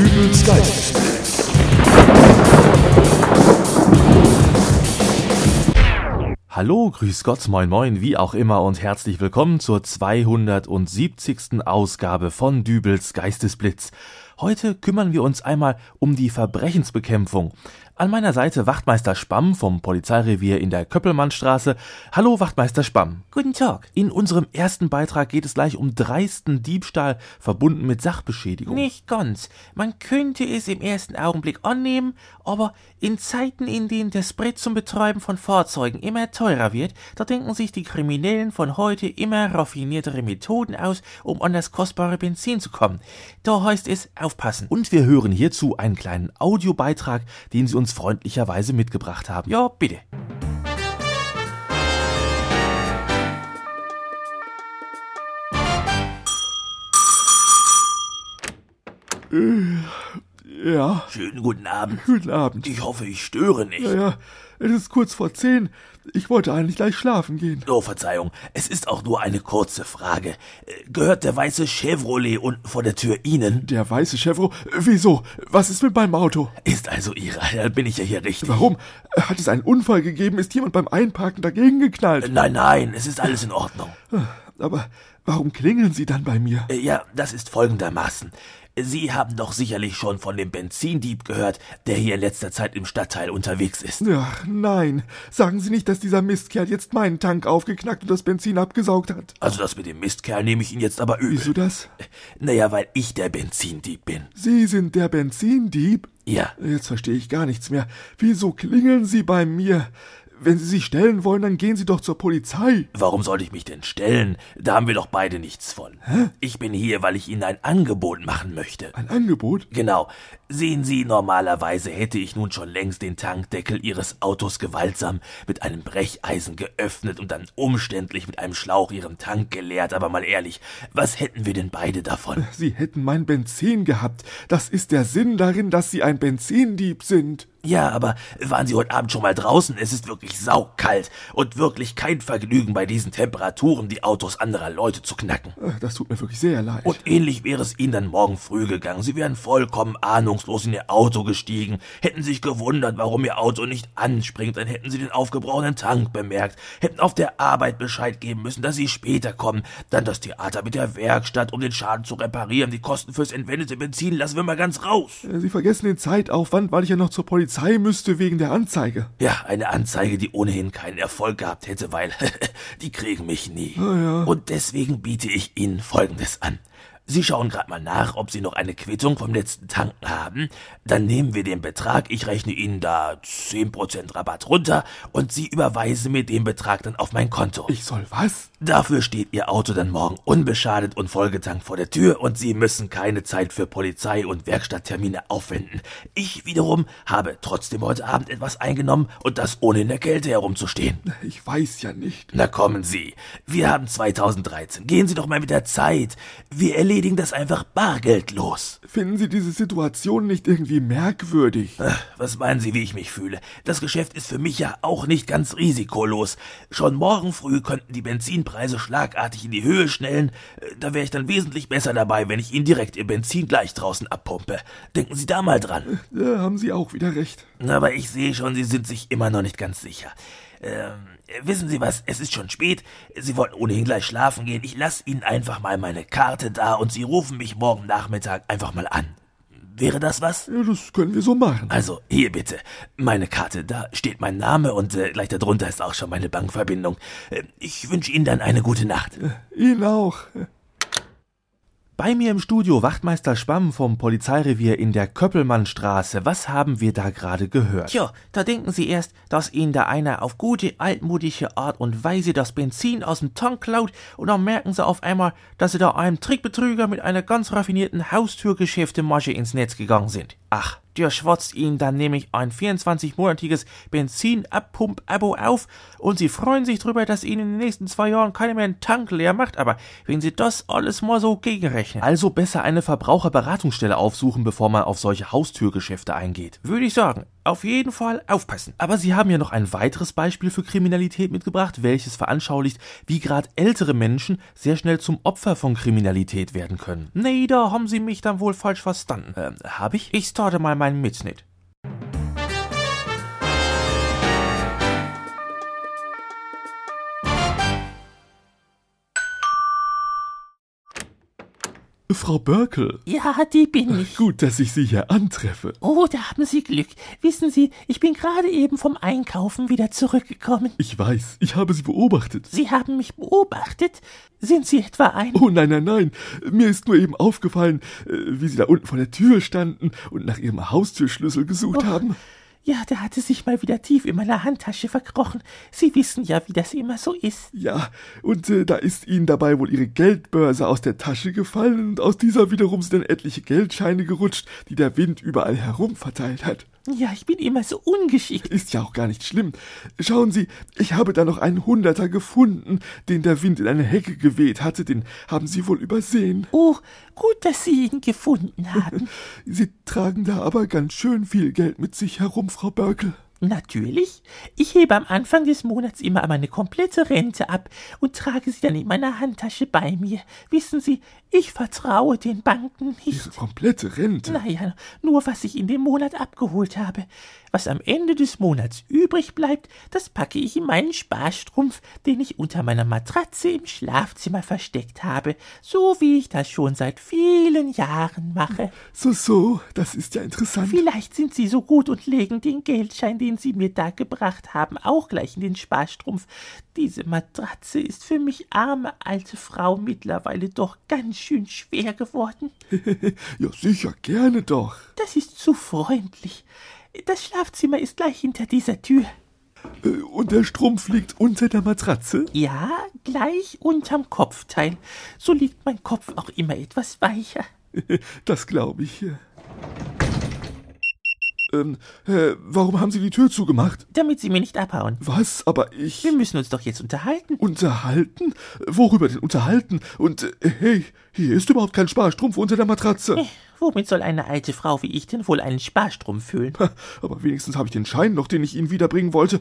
Dübels Geistesblitz. Hallo, grüß Gott, moin moin, wie auch immer und herzlich willkommen zur 270. Ausgabe von Dübels Geistesblitz. Heute kümmern wir uns einmal um die Verbrechensbekämpfung. An meiner Seite Wachtmeister Spamm vom Polizeirevier in der Köppelmannstraße. Hallo Wachtmeister Spamm. Guten Tag. In unserem ersten Beitrag geht es gleich um dreisten Diebstahl verbunden mit Sachbeschädigung. Nicht ganz. Man könnte es im ersten Augenblick annehmen, aber in Zeiten, in denen der Sprit zum Betreiben von Fahrzeugen immer teurer wird, da denken sich die Kriminellen von heute immer raffiniertere Methoden aus, um an das kostbare Benzin zu kommen. Da heißt es aufpassen. Und wir hören hierzu einen kleinen Audiobeitrag, den Sie uns freundlicherweise mitgebracht haben. Ja, bitte. Ja, Schönen guten Abend. guten Abend. Ich hoffe, ich störe nicht. Ja, ja, es ist kurz vor zehn. Ich wollte eigentlich gleich schlafen gehen. Oh, Verzeihung. Es ist auch nur eine kurze Frage. Äh, Gehört der weiße Chevrolet unten vor der Tür Ihnen? Der weiße Chevro, wieso? Was ist mit meinem Auto? Ist also Ihrer. Dann bin ich ja hier richtig. Warum? Hat es einen Unfall gegeben? Ist jemand beim Einparken dagegen geknallt? Nein, nein, es ist alles in Ordnung. Aber warum klingeln Sie dann bei mir? Äh, Ja, das ist folgendermaßen. Sie haben doch sicherlich schon von dem Benzindieb gehört, der hier in letzter Zeit im Stadtteil unterwegs ist. Ach, nein. Sagen Sie nicht, dass dieser Mistkerl jetzt meinen Tank aufgeknackt und das Benzin abgesaugt hat. Also das mit dem Mistkerl nehme ich Ihnen jetzt aber übel. Wieso das? Naja, weil ich der Benzindieb bin. Sie sind der Benzindieb? Ja, Jetzt verstehe ich gar nichts mehr. Wieso klingeln Sie bei mir? Wenn Sie sich stellen wollen, dann gehen Sie doch zur Polizei. Warum sollte ich mich denn stellen? Da haben wir doch beide nichts von. Ich bin hier, weil ich Ihnen ein Angebot machen möchte. Ein Angebot? Genau. Sehen Sie, normalerweise hätte ich nun schon längst den Tankdeckel Ihres Autos gewaltsam mit einem Brecheisen geöffnet und dann umständlich mit einem Schlauch Ihren Tank geleert. Aber mal ehrlich, was hätten wir denn beide davon? Sie hätten mein Benzin gehabt. Das ist der Sinn darin, dass Sie ein Benzindieb sind. Ja, aber waren Sie heute Abend schon mal draußen? Es ist wirklich saukalt und wirklich kein Vergnügen bei diesen Temperaturen die Autos anderer Leute zu knacken. Ach, Das tut mir wirklich sehr leid. Und ähnlich wäre es Ihnen dann morgen früh gegangen. Sie wären vollkommen ahnungslos in Ihr Auto gestiegen, hätten sich gewundert, warum Ihr Auto nicht anspringt, dann hätten Sie den aufgebrauchten Tank bemerkt, hätten auf der Arbeit Bescheid geben müssen, dass Sie später kommen, dann das Theater mit der Werkstatt, um den Schaden zu reparieren, die Kosten fürs entwendete Benzin lassen wir mal ganz raus. Sie vergessen den Zeitaufwand, weil ich ja noch zur Polizei müsste wegen der Anzeige. Ja, eine Anzeige, die ohnehin keinen Erfolg gehabt hätte, weil die kriegen mich nie. ja. Und deswegen biete ich Ihnen Folgendes an. Sie schauen gerade mal nach, ob Sie noch eine Quittung vom letzten Tanken haben. Dann nehmen wir den Betrag, ich rechne Ihnen da 10% Rabatt runter und Sie überweisen mir den Betrag dann auf mein Konto. Ich soll was? Dafür steht Ihr Auto dann morgen unbeschadet und vollgetankt vor der Tür und Sie müssen keine Zeit für Polizei und Werkstatttermine aufwenden. Ich wiederum habe trotzdem heute Abend etwas eingenommen und das ohne in der Kälte herumzustehen. Ich weiß ja nicht. Na kommen Sie, wir haben 2013. Gehen Sie doch mal mit der Zeit. Wir erledigen das einfach bargeldlos. Finden Sie diese Situation nicht irgendwie merkwürdig? Ach, Was meinen Sie, wie ich mich fühle? Das Geschäft ist für mich ja auch nicht ganz risikolos. Schon morgen früh könnten die Benzinpreise schlagartig in die Höhe schnellen. Äh, Da wäre ich dann wesentlich besser dabei, wenn ich Ihnen direkt Ihr Benzin gleich draußen abpumpe. Denken Sie da mal dran. Da haben Sie auch wieder recht. Aber ich sehe schon, Sie sind sich immer noch nicht ganz sicher. Ähm, wissen Sie was, es ist schon spät. Sie wollten ohnehin gleich schlafen gehen. Ich lasse Ihnen einfach mal meine Karte da und Sie rufen mich morgen Nachmittag einfach mal an. Wäre das was? Ja, das können wir so machen. Also, hier bitte. Meine Karte, da steht mein Name und äh, gleich darunter ist auch schon meine Bankverbindung. Äh, ich wünsche Ihnen dann eine gute Nacht. Ihnen auch. Bei mir im Studio Wachtmeister Spamm vom Polizeirevier in der Köppelmannstraße. Was haben wir da gerade gehört? Tja, da denken Sie erst, dass Ihnen da einer auf gute, altmodische Art und Weise das Benzin aus dem Tank klaut und dann merken Sie auf einmal, dass Sie da einem Trickbetrüger mit einer ganz raffinierten Haustürgeschäftemasche ins Netz gegangen sind. Ach, der schwatzt Ihnen dann nämlich ein 24-monatiges Benzin-Abpump-Abo auf und Sie freuen sich drüber, dass Ihnen in den nächsten zwei Jahren keiner mehr einen Tank leer macht, aber wenn Sie das alles mal so gegenrechnen, Also besser eine Verbraucherberatungsstelle aufsuchen, bevor man auf solche Haustürgeschäfte eingeht. würde ich sagen, auf jeden Fall aufpassen. Aber Sie haben ja noch ein weiteres Beispiel für Kriminalität mitgebracht, welches veranschaulicht, wie gerade ältere Menschen sehr schnell zum Opfer von Kriminalität werden können. Nee, da haben Sie mich dann wohl falsch verstanden. Ähm, hab ich? Ich starte mal meinen Mitschnitt. Frau Börkel. Ja, die bin ich. Gut, dass ich Sie hier antreffe. Oh, da haben Sie Glück. Wissen Sie, ich bin gerade eben vom Einkaufen wieder zurückgekommen. Ich weiß, ich habe Sie beobachtet. Sie haben mich beobachtet? Sind Sie etwa ein... Oh nein, nein, nein. Mir ist nur eben aufgefallen, äh, wie Sie da unten vor der Tür standen und nach Ihrem Haustürschlüssel gesucht Oh. haben. Ja, der hatte sich mal wieder tief in meiner Handtasche verkrochen. Sie wissen ja, wie das immer so ist. Ja, und äh, da ist Ihnen dabei wohl Ihre Geldbörse aus der Tasche gefallen und aus dieser wiederum sind dann etliche Geldscheine gerutscht, die der Wind überall herum verteilt hat. Ja, ich bin immer so ungeschickt. Ist ja auch gar nicht schlimm. Schauen Sie, ich habe da noch einen Hunderter gefunden, den der Wind in eine Hecke geweht hatte, den haben Sie wohl übersehen. Oh, gut, dass Sie ihn gefunden haben. Sie tragen da aber ganz schön viel Geld mit sich herum, Frau Börkel. Natürlich. Ich hebe am Anfang des Monats immer meine komplette Rente ab und trage sie dann in meiner Handtasche bei mir. Wissen Sie, ich vertraue den Banken Ihre nicht. komplette Rente. Naja, nur was ich in dem Monat abgeholt habe. Was am Ende des Monats übrig bleibt, das packe ich in meinen Sparstrumpf, den ich unter meiner Matratze im Schlafzimmer versteckt habe, so wie ich das schon seit vielen Jahren mache. So, so, das ist ja interessant. Vielleicht sind Sie so gut und legen den Geldschein, den Sie mir da gebracht haben, auch gleich in den Sparstrumpf. Diese Matratze ist für mich arme alte Frau mittlerweile doch ganz schön schwer geworden. ja, sicher, gerne doch. Das ist zu freundlich. Das Schlafzimmer ist gleich hinter dieser Tür. Äh, Und der Strumpf liegt unter der Matratze? Ja, gleich unterm Kopfteil. So liegt mein Kopf auch immer etwas weicher. Das glaube ich. Ähm, äh, warum haben Sie die Tür zugemacht? Damit Sie mir nicht abhauen. Was? Aber ich. Wir müssen uns doch jetzt unterhalten. Unterhalten? Worüber denn unterhalten? Und äh, hey, hier ist überhaupt kein Sparstrumpf unter der Matratze. Womit soll eine alte Frau wie ich denn wohl einen Sparstrumpf füllen? Ha, Aber wenigstens habe ich den Schein noch, den ich Ihnen wiederbringen wollte.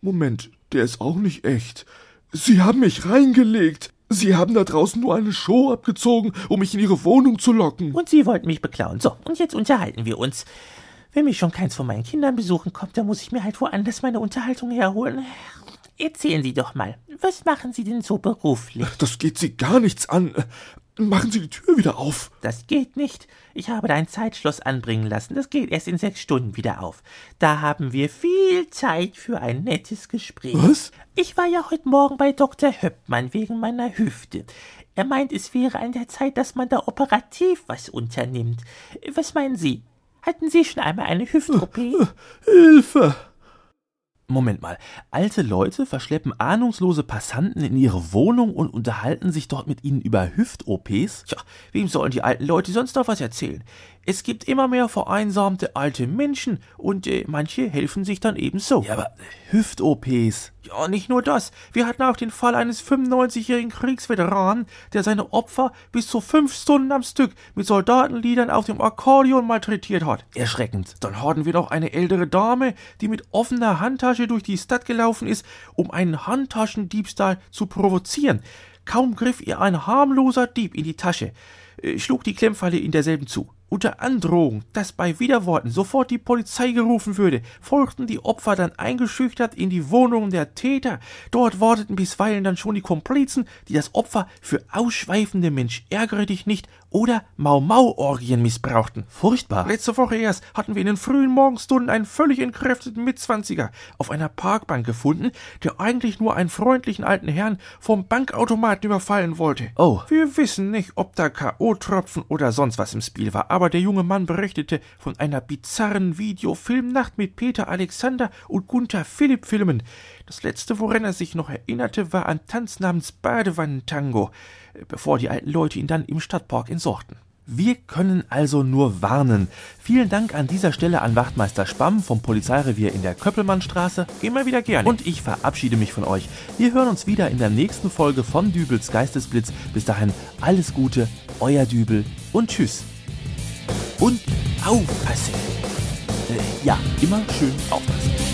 Moment, der ist auch nicht echt. Sie haben mich reingelegt. Sie haben da draußen nur eine Show abgezogen, um mich in Ihre Wohnung zu locken. Und Sie wollten mich beklauen. So, und jetzt unterhalten wir uns. Wenn mich schon keins von meinen Kindern besuchen kommt, dann muss ich mir halt woanders meine Unterhaltung herholen. Erzählen Sie doch mal, was machen Sie denn so beruflich? Das geht Sie gar nichts an. Machen Sie die Tür wieder auf. Das geht nicht. Ich habe da ein Zeitschloss anbringen lassen. Das geht erst in sechs Stunden wieder auf. Da haben wir viel Zeit für ein nettes Gespräch. Was? Ich war ja heute Morgen bei Dr. Höppmann wegen meiner Hüfte. Er meint, es wäre an der Zeit, dass man da operativ was unternimmt. Was meinen Sie? Hatten Sie schon einmal eine Hüft-OP? Hilfe! Moment mal, alte Leute verschleppen ahnungslose Passanten in ihre Wohnung und unterhalten sich dort mit ihnen über Hüft-OPs? Tja, wem sollen die alten Leute sonst noch was erzählen? Es gibt immer mehr vereinsamte alte Menschen und äh, manche helfen sich dann ebenso. Ja, aber Hüft-OPs. Ja, nicht nur das. Wir hatten auch den Fall eines 95-jährigen Kriegsveteranen, der seine Opfer bis zu fünf Stunden am Stück mit Soldatenliedern auf dem Akkordeon malträtiert hat. Erschreckend. Dann hatten wir noch eine ältere Dame, die mit offener Handtasche durch die Stadt gelaufen ist, um einen Handtaschendiebstahl zu provozieren. Kaum griff ihr ein harmloser Dieb in die Tasche, äh, schlug die Klemmfalle in derselben zu. Unter Androhung, dass bei Widerworten sofort die Polizei gerufen würde, folgten die Opfer dann eingeschüchtert in die Wohnungen der Täter. Dort warteten bisweilen dann schon die Komplizen, die das Opfer für ausschweifende Mensch ärgere dich nicht oder Mau-Mau-Orgien missbrauchten. Furchtbar. Letzte Woche erst hatten wir in den frühen Morgenstunden einen völlig entkräfteten Mitzwanziger auf einer Parkbank gefunden, der eigentlich nur einen freundlichen alten Herrn vom Bankautomaten überfallen wollte. Oh. Wir wissen nicht, ob da K.O.-Tropfen oder sonst was im Spiel war, aber der junge Mann berichtete von einer bizarren Videofilmnacht mit Peter Alexander und Gunther Philipp Filmen. Das letzte, woran er sich noch erinnerte, war ein Tanz namens Badewannentango, äh, bevor die alten Leute ihn dann im Stadtpark entsorgten. Wir können also nur warnen. Vielen Dank an dieser Stelle an Wachtmeister Spamm vom Polizeirevier in der Köppelmannstraße. Immer wieder gerne. Und ich verabschiede mich von euch. Wir hören uns wieder in der nächsten Folge von Dübels Geistesblitz. Bis dahin alles Gute, euer Dübel und tschüss. und aufpassen. Äh, Ja, immer schön aufpassen.